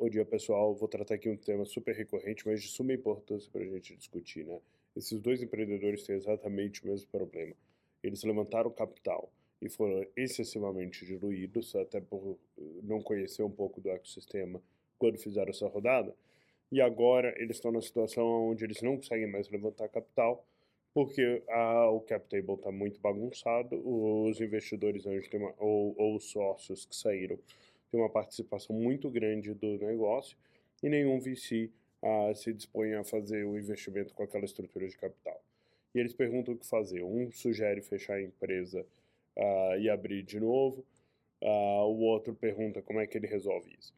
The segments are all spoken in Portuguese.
Bom dia, pessoal. Vou tratar aqui um tema super recorrente, mas de suma importância para a gente discutir, né? Esses dois empreendedores têm exatamente o mesmo problema. Eles levantaram capital e foram excessivamente diluídos, até por não conhecer um pouco do ecossistema quando fizeram essa rodada. E agora eles estão na situação onde eles não conseguem mais levantar capital, porque a, o cap table está muito bagunçado, os investidores uma, ou, ou os sócios que saíram tem uma participação muito grande do negócio e nenhum VC uh, se dispõe a fazer o investimento com aquela estrutura de capital. E eles perguntam o que fazer. Um sugere fechar a empresa uh, e abrir de novo, uh, o outro pergunta como é que ele resolve isso.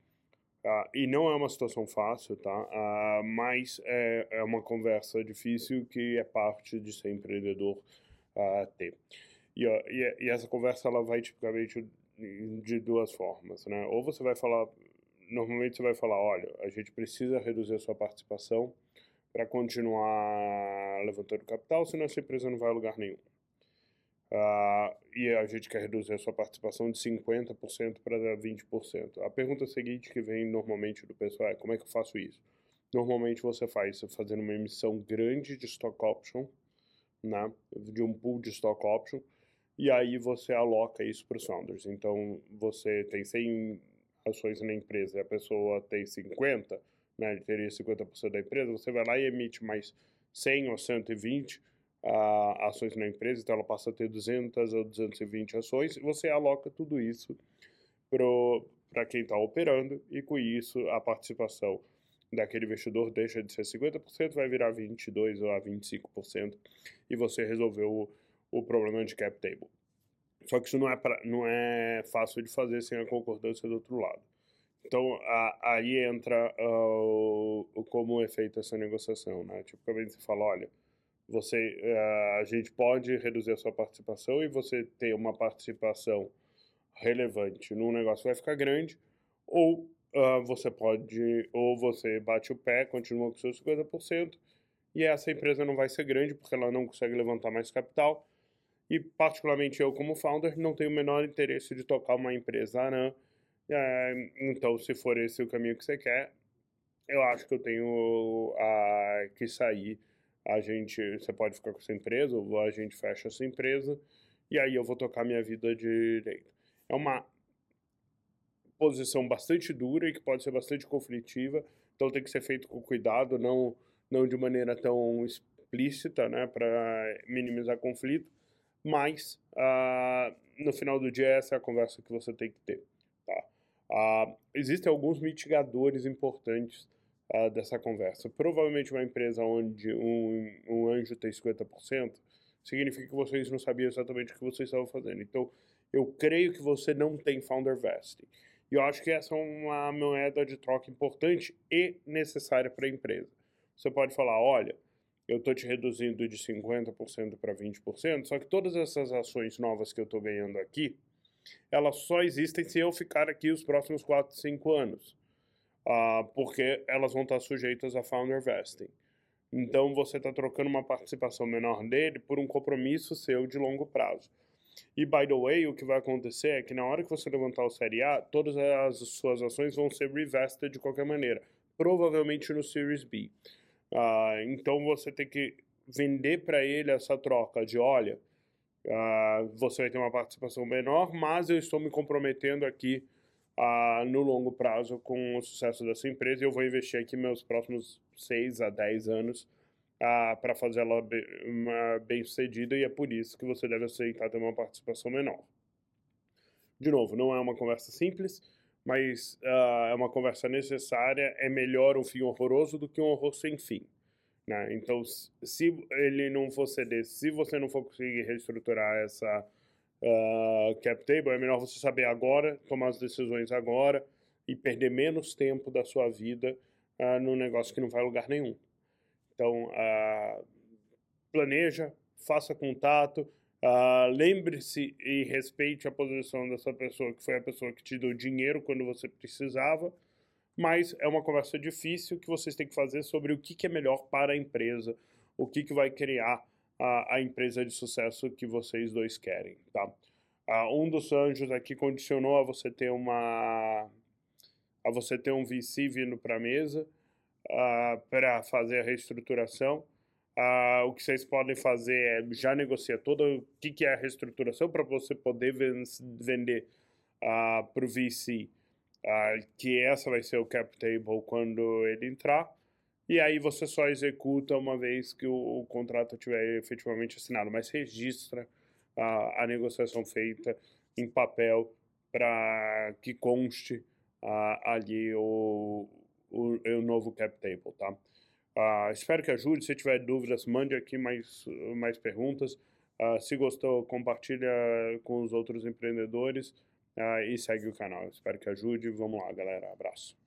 e não é uma situação fácil, tá? mas é, é, uma conversa difícil que é parte de ser empreendedor ter. E, e, essa conversa ela vai tipicamente de duas formas, né? Ou você vai falar, normalmente você vai falar, olha, a gente precisa reduzir a sua participação para continuar levantando capital, senão essa empresa não vai a lugar nenhum. Uh, e a gente quer reduzir a sua participação de 50% para 20%. A pergunta seguinte que vem normalmente do pessoal é como é que eu faço isso? Normalmente você faz fazendo uma emissão grande de stock option, né, de um pool de stock option, e aí você aloca isso para os founders. Então, você tem 100 ações na empresa e a pessoa tem 50, né, ele teria 50% da empresa, você vai lá e emite mais 100 ou 120 uh, ações na empresa, então ela passa a ter 200 ou 220 ações, e você aloca tudo isso para quem está operando, e com isso a participação daquele investidor deixa de ser 50%, vai virar 22% ou a 25%, e você resolveu o problema de cap table. Só que isso não é, pra, não é fácil de fazer sem a concordância do outro lado. Então, a, aí entra uh, o, como é feita essa negociação, né? Tipicamente você fala, olha, você, uh, a gente pode reduzir a sua participação e você ter uma participação relevante num negócio vai ficar grande, ou uh, você pode, ou você bate o pé, continua com seus 50%, e essa empresa não vai ser grande porque ela não consegue levantar mais capital, e, particularmente eu, como founder, não tenho o menor interesse de tocar uma empresa ARAM. É, então, se for esse o caminho que você quer, eu acho que eu tenho a, que sair. A gente, você pode ficar com essa empresa, ou a gente fecha essa empresa, e aí eu vou tocar minha vida direito. É uma posição bastante dura e que pode ser bastante conflitiva, então tem que ser feito com cuidado, não, não de maneira tão explícita, né, para minimizar conflito mas uh, no final do dia essa é a conversa que você tem que ter. Tá? Uh, existem alguns mitigadores importantes uh, dessa conversa. Provavelmente uma empresa onde um, um anjo tem 50% significa que vocês não sabiam exatamente o que vocês estavam fazendo. Então, eu creio que você não tem founder vesting. E eu acho que essa é uma moeda de troca importante e necessária para a empresa. Você pode falar, olha, eu estou te reduzindo de 50% para 20%, só que todas essas ações novas que eu estou ganhando aqui, elas só existem se eu ficar aqui os próximos 4, 5 anos, uh, porque elas vão estar sujeitas a founder vesting. Então você está trocando uma participação menor dele por um compromisso seu de longo prazo. E, by the way, o que vai acontecer é que na hora que você levantar o Série A, todas as suas ações vão ser revested de qualquer maneira, provavelmente no Series B. Ah, então você tem que vender para ele essa troca de, olha, ah, você vai ter uma participação menor, mas eu estou me comprometendo aqui ah, no longo prazo com o sucesso dessa empresa e eu vou investir aqui meus próximos 6 a 10 anos para fazer ela bem, bem sucedida e é por isso que você deve aceitar ter uma participação menor. De novo, não é uma conversa simples, mas uh, é uma conversa necessária. É melhor um fim horroroso do que um horror sem fim. Né? Então, se ele não for ceder, se você não for conseguir reestruturar essa uh, cap table, é melhor você saber agora, tomar as decisões agora e perder menos tempo da sua vida uh, num negócio que não vai a lugar nenhum. Então, uh, planeja, faça contato, Uh, Lembre-se e respeite a posição dessa pessoa, que foi a pessoa que te deu dinheiro quando você precisava, mas é uma conversa difícil que vocês têm que fazer sobre o que, que é melhor para a empresa, o que, que vai criar a, a empresa de sucesso que vocês dois querem, tá? Uh, um dos anjos aqui condicionou a você ter uma a você ter um VC vindo para a mesa uh, para fazer a reestruturação. Uh, o que vocês podem fazer é já negociar todo o que, que é a reestruturação para você poder vender uh, para o VC, uh, que essa vai ser o cap table quando ele entrar. E aí você só executa uma vez que o, o contrato estiver efetivamente assinado, mas registra a negociação feita em papel para que conste ali o, o, o novo cap table, tá? Uh, espero que ajude. Se tiver dúvidas, mande aqui mais, mais perguntas. Uh, se gostou, compartilha com os outros empreendedores uh, e segue o canal. Espero que ajude. Vamos lá, galera. Abraço.